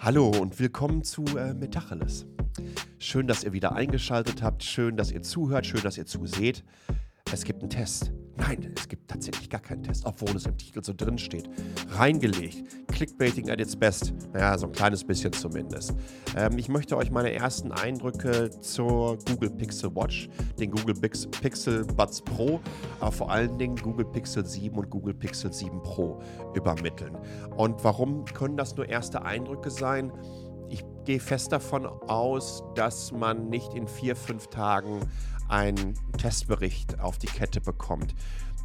Hallo und willkommen zu äh, Metacheles. Schön, dass ihr wieder eingeschaltet habt, schön, dass ihr zuhört, schön, dass ihr zuseht. Es gibt einen Test. Nein, es gibt tatsächlich gar keinen Test, obwohl es im Titel so drin steht. Reingelegt. Clickbaiting at its best. Naja, so ein kleines bisschen zumindest. Ähm, ich möchte euch meine ersten Eindrücke zur Google Pixel Watch, den Google Pixel Buds Pro, aber vor allen Dingen Google Pixel 7 und Google Pixel 7 Pro übermitteln. Und warum können das nur erste Eindrücke sein? Gehe fest davon aus, dass man nicht in vier, fünf Tagen einen Testbericht auf die Kette bekommt.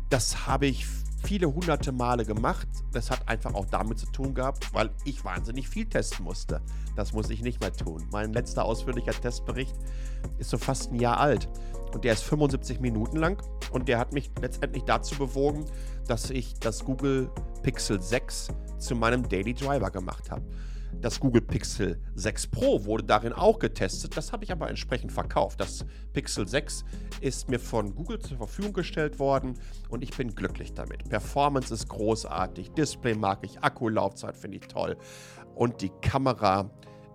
Das habe ich viele hunderte Male gemacht. Das hat einfach auch damit zu tun gehabt, weil ich wahnsinnig viel testen musste. Das muss ich nicht mehr tun. Mein letzter ausführlicher Testbericht ist so fast ein Jahr alt und der ist 75 Minuten lang und der hat mich letztendlich dazu bewogen, dass ich das Google Pixel 6 zu meinem Daily Driver gemacht habe. Das Google Pixel 6 Pro wurde darin auch getestet. Das habe ich aber entsprechend verkauft. Das Pixel 6 ist mir von Google zur Verfügung gestellt worden und ich bin glücklich damit. Performance ist großartig, Display mag ich, Akkulaufzeit finde ich toll und die Kamera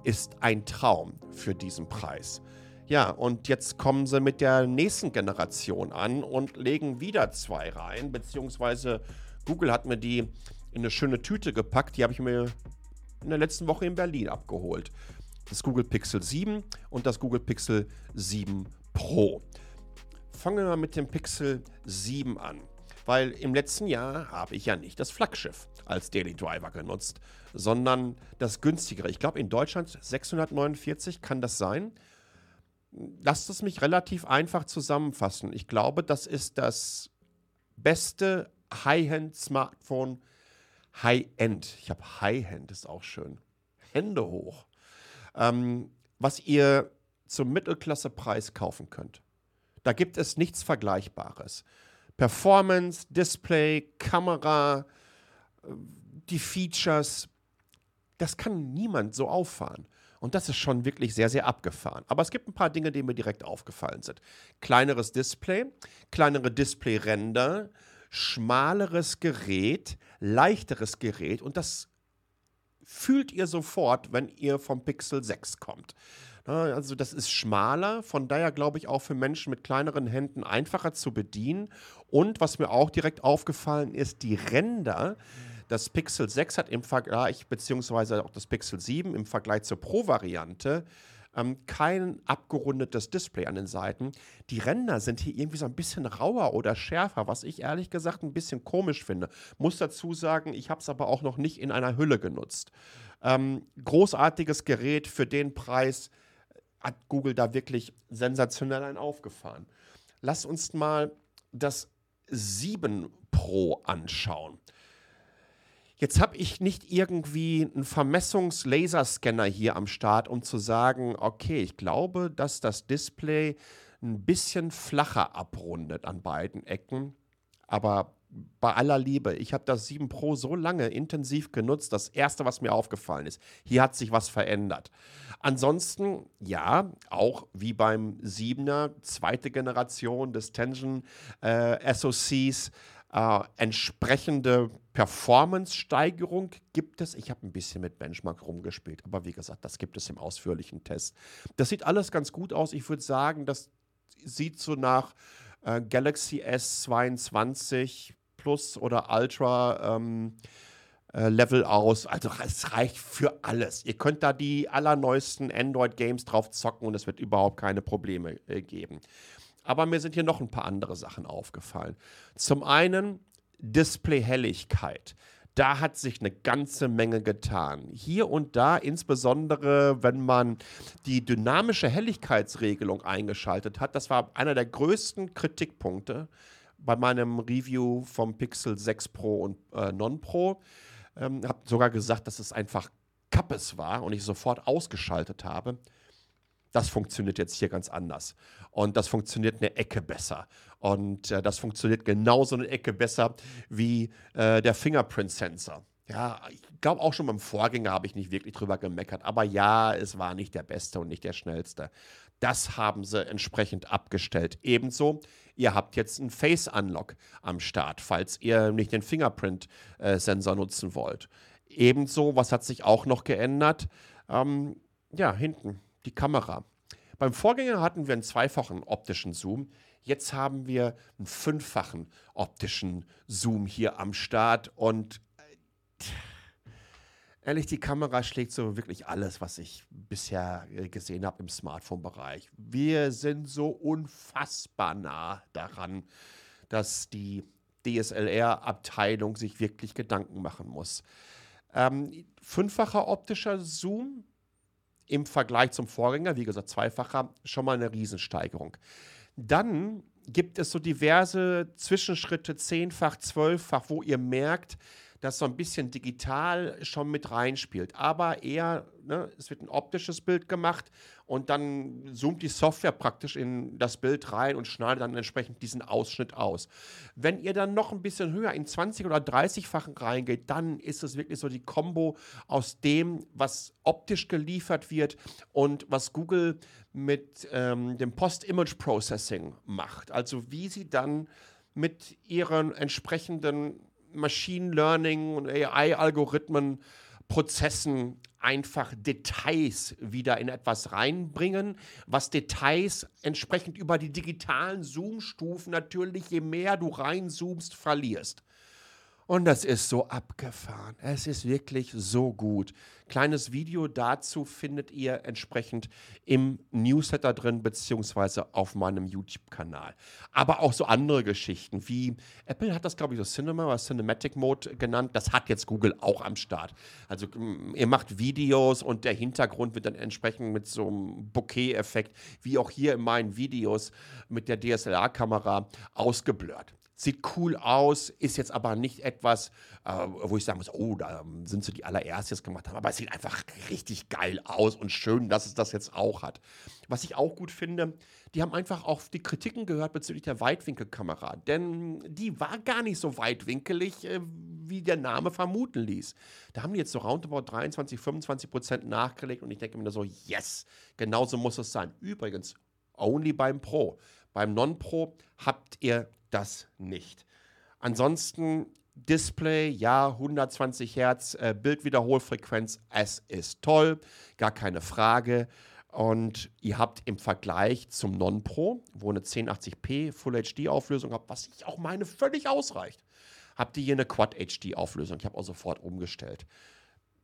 ist ein Traum für diesen Preis. Ja, und jetzt kommen sie mit der nächsten Generation an und legen wieder zwei rein, beziehungsweise Google hat mir die in eine schöne Tüte gepackt. Die habe ich mir in der letzten Woche in Berlin abgeholt. Das Google Pixel 7 und das Google Pixel 7 Pro. Fangen wir mal mit dem Pixel 7 an, weil im letzten Jahr habe ich ja nicht das Flaggschiff als Daily Driver genutzt, sondern das günstigere. Ich glaube in Deutschland 649 kann das sein. Lasst es mich relativ einfach zusammenfassen. Ich glaube, das ist das beste High-End-Smartphone High-End. Ich habe High-End, ist auch schön. Hände hoch. Ähm, was ihr zum Mittelklassepreis kaufen könnt. Da gibt es nichts Vergleichbares. Performance, Display, Kamera, äh, die Features, das kann niemand so auffahren. Und das ist schon wirklich sehr, sehr abgefahren. Aber es gibt ein paar Dinge, die mir direkt aufgefallen sind. Kleineres Display, kleinere Display-Ränder, schmaleres Gerät, leichteres Gerät und das fühlt ihr sofort, wenn ihr vom Pixel 6 kommt. Also das ist schmaler, von daher glaube ich auch für Menschen mit kleineren Händen einfacher zu bedienen. Und was mir auch direkt aufgefallen ist, die Ränder. Das Pixel 6 hat im Vergleich, beziehungsweise auch das Pixel 7 im Vergleich zur Pro-Variante, ähm, kein abgerundetes Display an den Seiten. Die Ränder sind hier irgendwie so ein bisschen rauer oder schärfer, was ich ehrlich gesagt ein bisschen komisch finde. Muss dazu sagen, ich habe es aber auch noch nicht in einer Hülle genutzt. Ähm, großartiges Gerät für den Preis hat Google da wirklich sensationell ein aufgefahren. Lass uns mal das 7 Pro anschauen. Jetzt habe ich nicht irgendwie einen Vermessungs-Laserscanner hier am Start, um zu sagen, okay, ich glaube, dass das Display ein bisschen flacher abrundet an beiden Ecken. Aber bei aller Liebe, ich habe das 7 Pro so lange intensiv genutzt. Das erste, was mir aufgefallen ist, hier hat sich was verändert. Ansonsten, ja, auch wie beim 7er, zweite Generation des Tension äh, SoCs, äh, entsprechende Performance-Steigerung gibt es. Ich habe ein bisschen mit Benchmark rumgespielt, aber wie gesagt, das gibt es im ausführlichen Test. Das sieht alles ganz gut aus. Ich würde sagen, das sieht so nach äh, Galaxy S22 Plus oder Ultra ähm, äh, Level aus. Also es reicht für alles. Ihr könnt da die allerneuesten Android-Games drauf zocken und es wird überhaupt keine Probleme äh, geben. Aber mir sind hier noch ein paar andere Sachen aufgefallen. Zum einen Display-Helligkeit. Da hat sich eine ganze Menge getan. Hier und da, insbesondere wenn man die dynamische Helligkeitsregelung eingeschaltet hat, das war einer der größten Kritikpunkte bei meinem Review vom Pixel 6 Pro und äh, Non Pro. Ähm, habe sogar gesagt, dass es einfach Kappes war und ich sofort ausgeschaltet habe. Das funktioniert jetzt hier ganz anders. Und das funktioniert eine Ecke besser. Und äh, das funktioniert genauso eine Ecke besser wie äh, der Fingerprint-Sensor. Ja, ich glaube auch schon beim Vorgänger habe ich nicht wirklich drüber gemeckert. Aber ja, es war nicht der beste und nicht der schnellste. Das haben sie entsprechend abgestellt. Ebenso, ihr habt jetzt einen Face Unlock am Start, falls ihr nicht den Fingerprint-Sensor nutzen wollt. Ebenso, was hat sich auch noch geändert? Ähm, ja, hinten, die Kamera. Beim Vorgänger hatten wir einen zweifachen optischen Zoom. Jetzt haben wir einen fünffachen optischen Zoom hier am Start. Und äh, ehrlich, die Kamera schlägt so wirklich alles, was ich bisher äh, gesehen habe im Smartphone-Bereich. Wir sind so unfassbar nah daran, dass die DSLR-Abteilung sich wirklich Gedanken machen muss. Ähm, fünffacher optischer Zoom im Vergleich zum Vorgänger, wie gesagt, zweifacher, schon mal eine Riesensteigerung. Dann gibt es so diverse Zwischenschritte, zehnfach, zwölffach, wo ihr merkt, dass so ein bisschen digital schon mit reinspielt. Aber eher, ne, es wird ein optisches Bild gemacht und dann zoomt die Software praktisch in das Bild rein und schneidet dann entsprechend diesen Ausschnitt aus. Wenn ihr dann noch ein bisschen höher in 20 oder 30-fachen reingeht, dann ist es wirklich so die Kombo aus dem, was optisch geliefert wird und was Google mit ähm, dem Post-Image Processing macht. Also wie sie dann mit ihren entsprechenden Machine Learning und AI-Algorithmen, Prozessen einfach Details wieder in etwas reinbringen, was Details entsprechend über die digitalen Zoom-Stufen natürlich, je mehr du reinzoomst, verlierst. Und das ist so abgefahren. Es ist wirklich so gut. Kleines Video dazu findet ihr entsprechend im Newsletter drin, beziehungsweise auf meinem YouTube-Kanal. Aber auch so andere Geschichten, wie Apple hat das, glaube ich, so Cinema oder Cinematic Mode genannt. Das hat jetzt Google auch am Start. Also ihr macht Videos und der Hintergrund wird dann entsprechend mit so einem Bokeh-Effekt, wie auch hier in meinen Videos mit der DSLR-Kamera ausgeblurrt sieht cool aus, ist jetzt aber nicht etwas, äh, wo ich sagen muss, oh, da sind sie die allererstes gemacht haben, aber es sieht einfach richtig geil aus und schön, dass es das jetzt auch hat. Was ich auch gut finde, die haben einfach auf die Kritiken gehört bezüglich der Weitwinkelkamera, denn die war gar nicht so weitwinkelig, äh, wie der Name vermuten ließ. Da haben die jetzt so roundabout 23, 25 Prozent nachgelegt und ich denke mir so, yes, genauso muss es sein. Übrigens, only beim Pro. Beim Non-Pro habt ihr das nicht. Ansonsten Display, ja, 120 Hertz, äh, Bildwiederholfrequenz, es ist toll, gar keine Frage. Und ihr habt im Vergleich zum Non-Pro, wo eine 1080p Full HD Auflösung habt, was ich auch meine völlig ausreicht, habt ihr hier eine Quad HD Auflösung. Ich habe auch sofort umgestellt.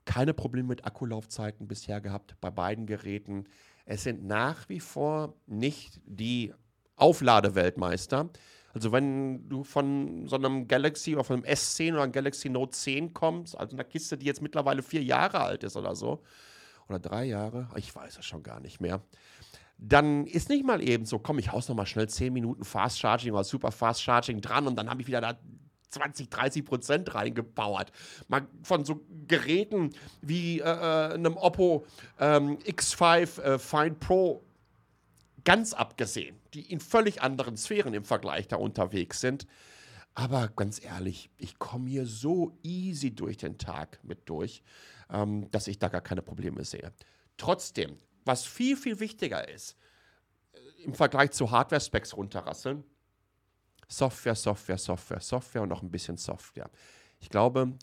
Keine Probleme mit Akkulaufzeiten bisher gehabt bei beiden Geräten. Es sind nach wie vor nicht die Aufladeweltmeister. Also wenn du von so einem Galaxy oder von einem S10 oder einem Galaxy Note 10 kommst, also einer Kiste, die jetzt mittlerweile vier Jahre alt ist oder so, oder drei Jahre, ich weiß es schon gar nicht mehr, dann ist nicht mal eben so, komm, ich haus noch mal schnell 10 Minuten Fast Charging oder Super Fast Charging dran und dann habe ich wieder da 20, 30 Prozent reingepowert. Mal von so Geräten wie äh, äh einem Oppo ähm, X5 äh, Find Pro ganz abgesehen, die in völlig anderen Sphären im Vergleich da unterwegs sind. Aber ganz ehrlich, ich komme hier so easy durch den Tag mit durch, ähm, dass ich da gar keine Probleme sehe. Trotzdem, was viel, viel wichtiger ist, äh, im Vergleich zu Hardware-Specs runterrasseln, Software, Software, Software, Software und noch ein bisschen Software. Ich glaube,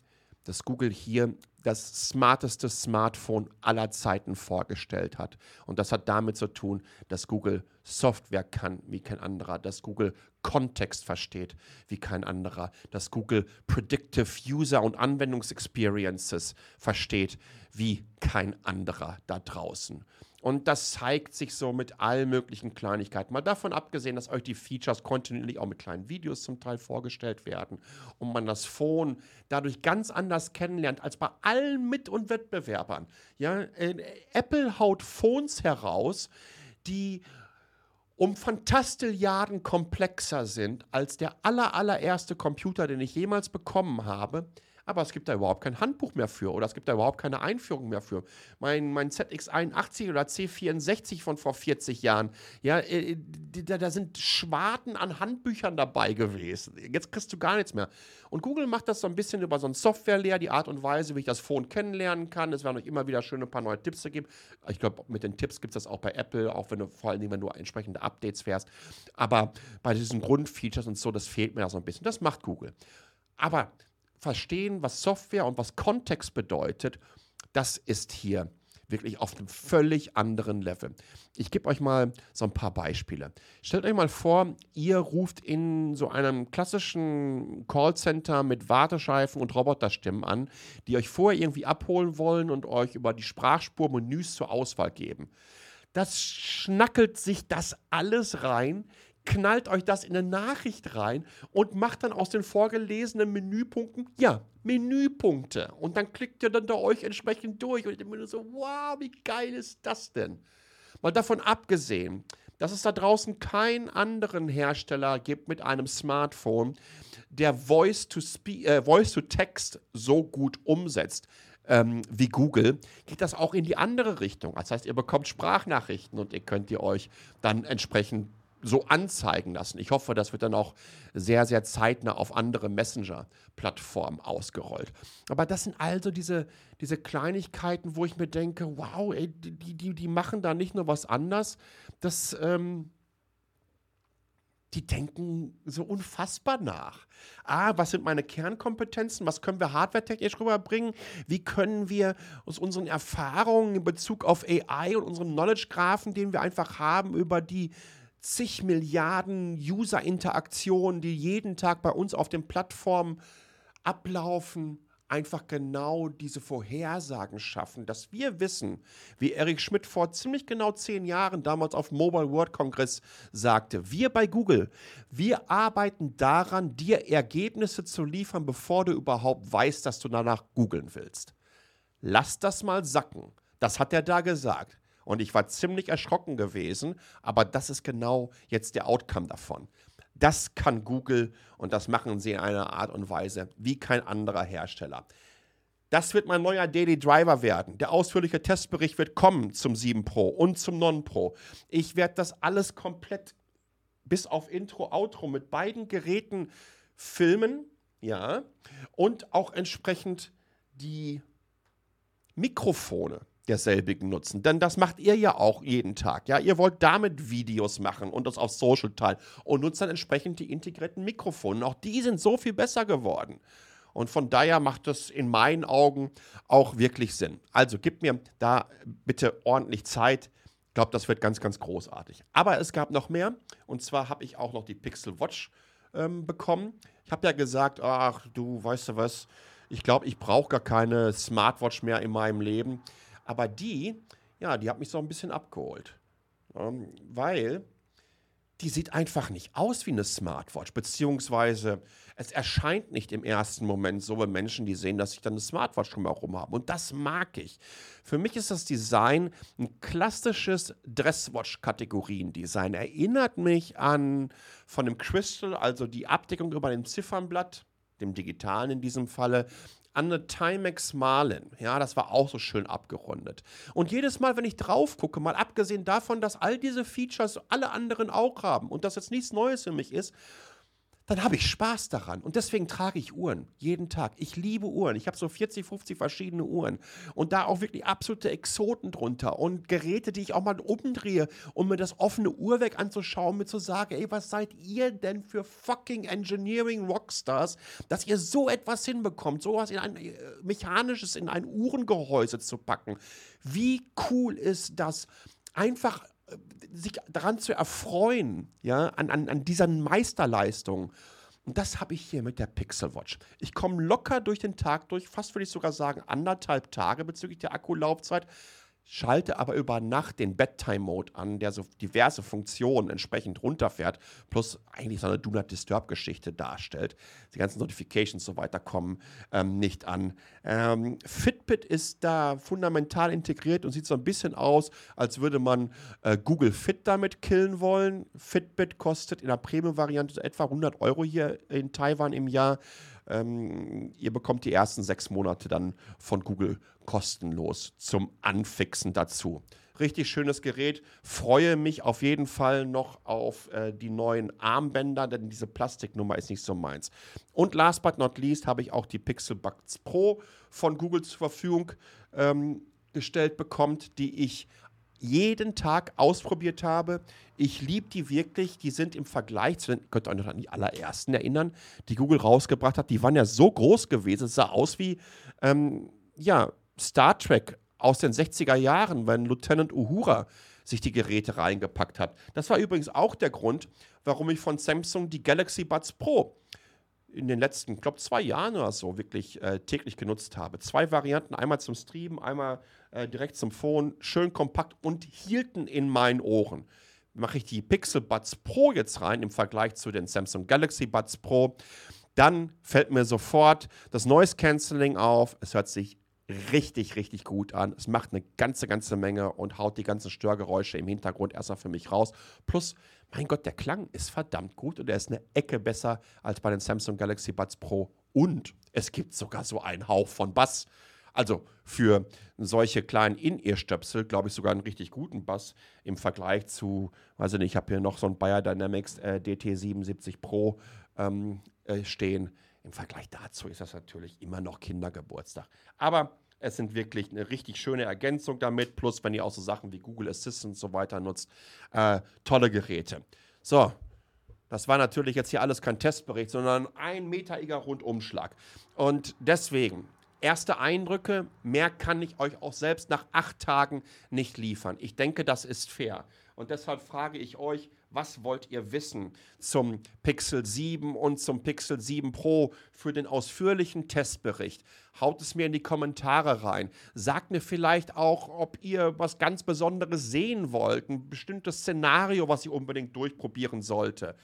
dass Google hier das smarteste Smartphone aller Zeiten vorgestellt hat. Und das hat damit zu tun, dass Google Software kann wie kein anderer, dass Google Kontext versteht wie kein anderer, dass Google Predictive User und Anwendungsexperiences versteht wie kein anderer da draußen. Und das zeigt sich so mit allen möglichen Kleinigkeiten. Mal davon abgesehen, dass euch die Features kontinuierlich auch mit kleinen Videos zum Teil vorgestellt werden und man das Phone dadurch ganz anders kennenlernt als bei allen Mit- und Wettbewerbern. Ja, äh, Apple haut Phones heraus, die um Fantastilliarden komplexer sind als der aller, allererste Computer, den ich jemals bekommen habe aber es gibt da überhaupt kein Handbuch mehr für oder es gibt da überhaupt keine Einführung mehr für. Mein, mein ZX81 oder C64 von vor 40 Jahren, ja, äh, da, da sind Schwarten an Handbüchern dabei gewesen. Jetzt kriegst du gar nichts mehr. Und Google macht das so ein bisschen über so ein Software-Lehr, die Art und Weise, wie ich das Phone kennenlernen kann. Es werden euch immer wieder schön ein paar neue Tipps geben. Ich glaube, mit den Tipps gibt es das auch bei Apple, auch wenn du vor allem, wenn du entsprechende Updates fährst. Aber bei diesen Grundfeatures und so, das fehlt mir da so ein bisschen. Das macht Google. Aber verstehen, was Software und was Kontext bedeutet, das ist hier wirklich auf einem völlig anderen Level. Ich gebe euch mal so ein paar Beispiele. Stellt euch mal vor, ihr ruft in so einem klassischen Callcenter mit Wartescheifen und Roboterstimmen an, die euch vorher irgendwie abholen wollen und euch über die Sprachspur Menüs zur Auswahl geben. Das schnackelt sich das alles rein knallt euch das in eine Nachricht rein und macht dann aus den vorgelesenen Menüpunkten, ja, Menüpunkte. Und dann klickt ihr dann da euch entsprechend durch und ich mir so, wow, wie geil ist das denn? Mal davon abgesehen, dass es da draußen keinen anderen Hersteller gibt mit einem Smartphone, der Voice to, äh, Voice so gut umsetzt ähm, wie Google, geht das auch in die andere Richtung. Das heißt, ihr bekommt Sprachnachrichten und ihr könnt die euch dann entsprechend so anzeigen lassen. Ich hoffe, das wird dann auch sehr, sehr zeitnah auf andere Messenger-Plattformen ausgerollt. Aber das sind also diese, diese Kleinigkeiten, wo ich mir denke, wow, ey, die, die, die machen da nicht nur was anders, das, ähm, die denken so unfassbar nach. Ah, was sind meine Kernkompetenzen? Was können wir hardwaretechnisch rüberbringen? Wie können wir aus unseren Erfahrungen in Bezug auf AI und unserem Knowledge-Graphen, den wir einfach haben, über die zig Milliarden User-Interaktionen, die jeden Tag bei uns auf den Plattformen ablaufen, einfach genau diese Vorhersagen schaffen, dass wir wissen, wie Eric Schmidt vor ziemlich genau zehn Jahren damals auf Mobile World Congress sagte, wir bei Google, wir arbeiten daran, dir Ergebnisse zu liefern, bevor du überhaupt weißt, dass du danach googeln willst. Lass das mal sacken. Das hat er da gesagt. Und ich war ziemlich erschrocken gewesen, aber das ist genau jetzt der Outcome davon. Das kann Google und das machen sie in einer Art und Weise wie kein anderer Hersteller. Das wird mein neuer Daily Driver werden. Der ausführliche Testbericht wird kommen zum 7 Pro und zum Non Pro. Ich werde das alles komplett bis auf Intro, Outro mit beiden Geräten filmen, ja, und auch entsprechend die Mikrofone derselbigen nutzen. Denn das macht ihr ja auch jeden Tag. Ja, ihr wollt damit Videos machen und das auf Social teilen und nutzt dann entsprechend die integrierten Mikrofone. Auch die sind so viel besser geworden. Und von daher macht das in meinen Augen auch wirklich Sinn. Also gib mir da bitte ordentlich Zeit. Ich glaube, das wird ganz, ganz großartig. Aber es gab noch mehr. Und zwar habe ich auch noch die Pixel Watch ähm, bekommen. Ich habe ja gesagt, ach du, weißt du was, ich glaube, ich brauche gar keine Smartwatch mehr in meinem Leben. Aber die, ja, die hat mich so ein bisschen abgeholt. Ähm, weil die sieht einfach nicht aus wie eine Smartwatch, beziehungsweise es erscheint nicht im ersten Moment so, wenn Menschen die sehen, dass ich dann eine Smartwatch drumherum habe. Und das mag ich. Für mich ist das Design ein klassisches Dresswatch-Kategorien-Design. Erinnert mich an von dem Crystal, also die Abdeckung über dem Ziffernblatt, dem digitalen in diesem Falle, an eine Timex Marlin. Ja, das war auch so schön abgerundet. Und jedes Mal, wenn ich drauf gucke, mal abgesehen davon, dass all diese Features alle anderen auch haben und das jetzt nichts Neues für mich ist, dann habe ich Spaß daran. Und deswegen trage ich Uhren jeden Tag. Ich liebe Uhren. Ich habe so 40, 50 verschiedene Uhren. Und da auch wirklich absolute Exoten drunter. Und Geräte, die ich auch mal umdrehe, um mir das offene Uhrwerk anzuschauen, mir zu sagen, ey, was seid ihr denn für fucking Engineering Rockstars, dass ihr so etwas hinbekommt, sowas in ein äh, mechanisches, in ein Uhrengehäuse zu packen. Wie cool ist das? Einfach sich daran zu erfreuen, ja, an, an, an dieser Meisterleistung. Und das habe ich hier mit der Pixel Watch. Ich komme locker durch den Tag durch, fast würde ich sogar sagen anderthalb Tage bezüglich der Akkulaufzeit schalte aber über Nacht den Bedtime-Mode an, der so diverse Funktionen entsprechend runterfährt, plus eigentlich so eine Do Not Disturb-Geschichte darstellt. Die ganzen Notifications so weiter kommen ähm, nicht an. Ähm, Fitbit ist da fundamental integriert und sieht so ein bisschen aus, als würde man äh, Google Fit damit killen wollen. Fitbit kostet in der Premium-Variante etwa 100 Euro hier in Taiwan im Jahr. Ähm, ihr bekommt die ersten sechs Monate dann von Google kostenlos zum Anfixen dazu. Richtig schönes Gerät. Freue mich auf jeden Fall noch auf äh, die neuen Armbänder, denn diese Plastiknummer ist nicht so meins. Und last but not least habe ich auch die Pixel Buds Pro von Google zur Verfügung ähm, gestellt bekommen, die ich jeden Tag ausprobiert habe. Ich liebe die wirklich. Die sind im Vergleich zu den, könnt ihr euch noch an die allerersten erinnern, die Google rausgebracht hat. Die waren ja so groß gewesen. Es sah aus wie, ähm, ja, Star Trek aus den 60er Jahren, wenn Lieutenant Uhura sich die Geräte reingepackt hat. Das war übrigens auch der Grund, warum ich von Samsung die Galaxy Buds Pro in den letzten, ich glaube, zwei Jahren oder so wirklich äh, täglich genutzt habe. Zwei Varianten, einmal zum Streamen, einmal äh, direkt zum Phone, schön kompakt und hielten in meinen Ohren. Mache ich die Pixel Buds Pro jetzt rein im Vergleich zu den Samsung Galaxy Buds Pro, dann fällt mir sofort das Noise Cancelling auf. Es hört sich richtig, richtig gut an. Es macht eine ganze, ganze Menge und haut die ganzen Störgeräusche im Hintergrund erstmal für mich raus. Plus, mein Gott, der Klang ist verdammt gut und er ist eine Ecke besser als bei den Samsung Galaxy Buds Pro. Und es gibt sogar so einen Hauch von Bass. Also für solche kleinen In-Ear-Stöpsel, glaube ich, sogar einen richtig guten Bass im Vergleich zu, weiß ich nicht, ich habe hier noch so ein Bayer Dynamics äh, DT77 Pro ähm, äh, stehen. Im Vergleich dazu ist das natürlich immer noch Kindergeburtstag. Aber es sind wirklich eine richtig schöne Ergänzung damit. Plus, wenn ihr auch so Sachen wie Google Assistant und so weiter nutzt, äh, tolle Geräte. So, das war natürlich jetzt hier alles kein Testbericht, sondern ein meteriger Rundumschlag. Und deswegen, erste Eindrücke, mehr kann ich euch auch selbst nach acht Tagen nicht liefern. Ich denke, das ist fair. Und deshalb frage ich euch, was wollt ihr wissen zum Pixel 7 und zum Pixel 7 Pro für den ausführlichen Testbericht? Haut es mir in die Kommentare rein. Sagt mir vielleicht auch, ob ihr was ganz Besonderes sehen wollt, ein bestimmtes Szenario, was ich unbedingt durchprobieren sollte.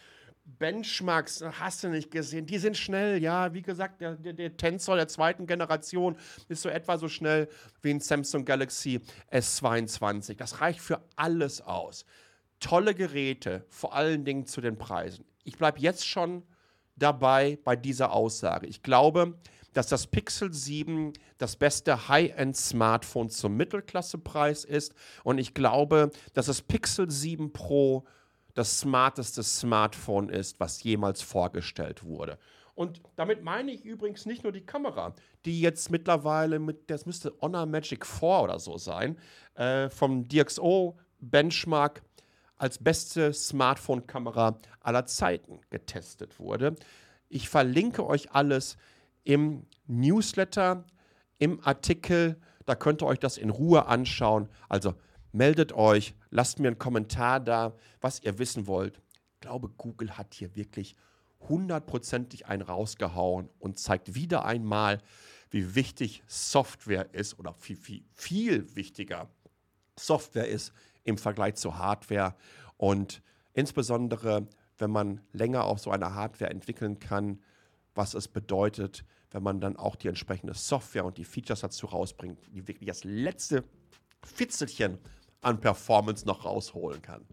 Benchmarks hast du nicht gesehen. Die sind schnell, ja. Wie gesagt, der, der, der, Tensor der zweiten Generation ist so etwa so schnell wie ein Samsung Galaxy S22. Das reicht für alles aus tolle Geräte, vor allen Dingen zu den Preisen. Ich bleibe jetzt schon dabei bei dieser Aussage. Ich glaube, dass das Pixel 7 das beste High-End-Smartphone zum Mittelklassepreis ist. Und ich glaube, dass das Pixel 7 Pro das smarteste Smartphone ist, was jemals vorgestellt wurde. Und damit meine ich übrigens nicht nur die Kamera, die jetzt mittlerweile mit, das müsste Honor Magic 4 oder so sein, äh, vom DxO Benchmark als beste Smartphone-Kamera aller Zeiten getestet wurde. Ich verlinke euch alles im Newsletter, im Artikel. Da könnt ihr euch das in Ruhe anschauen. Also meldet euch, lasst mir einen Kommentar da, was ihr wissen wollt. Ich glaube, Google hat hier wirklich hundertprozentig einen rausgehauen und zeigt wieder einmal, wie wichtig Software ist oder viel, viel, viel wichtiger Software ist im Vergleich zur Hardware. Und insbesondere, wenn man länger auf so einer Hardware entwickeln kann, was es bedeutet, wenn man dann auch die entsprechende Software und die Features dazu rausbringt, die wirklich das letzte Fitzelchen an Performance noch rausholen kann.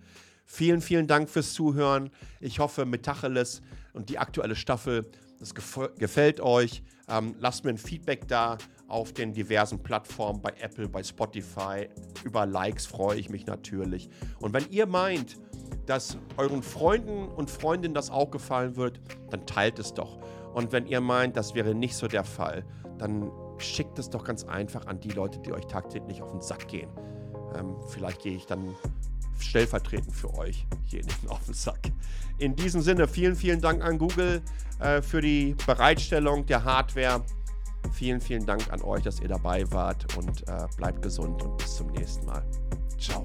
Vielen, vielen Dank fürs Zuhören. Ich hoffe, Metacheles und die aktuelle Staffel, das gefällt euch. Ähm, lasst mir ein Feedback da auf den diversen Plattformen, bei Apple, bei Spotify. Über Likes freue ich mich natürlich. Und wenn ihr meint, dass euren Freunden und Freundinnen das auch gefallen wird, dann teilt es doch. Und wenn ihr meint, das wäre nicht so der Fall, dann schickt es doch ganz einfach an die Leute, die euch tagtäglich auf den Sack gehen. Ähm, vielleicht gehe ich dann stellvertretend für euch jenigen auf den Sack. In diesem Sinne, vielen, vielen Dank an Google äh, für die Bereitstellung der Hardware. Vielen, vielen Dank an euch, dass ihr dabei wart und äh, bleibt gesund und bis zum nächsten Mal. Ciao.